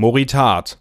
Moritat.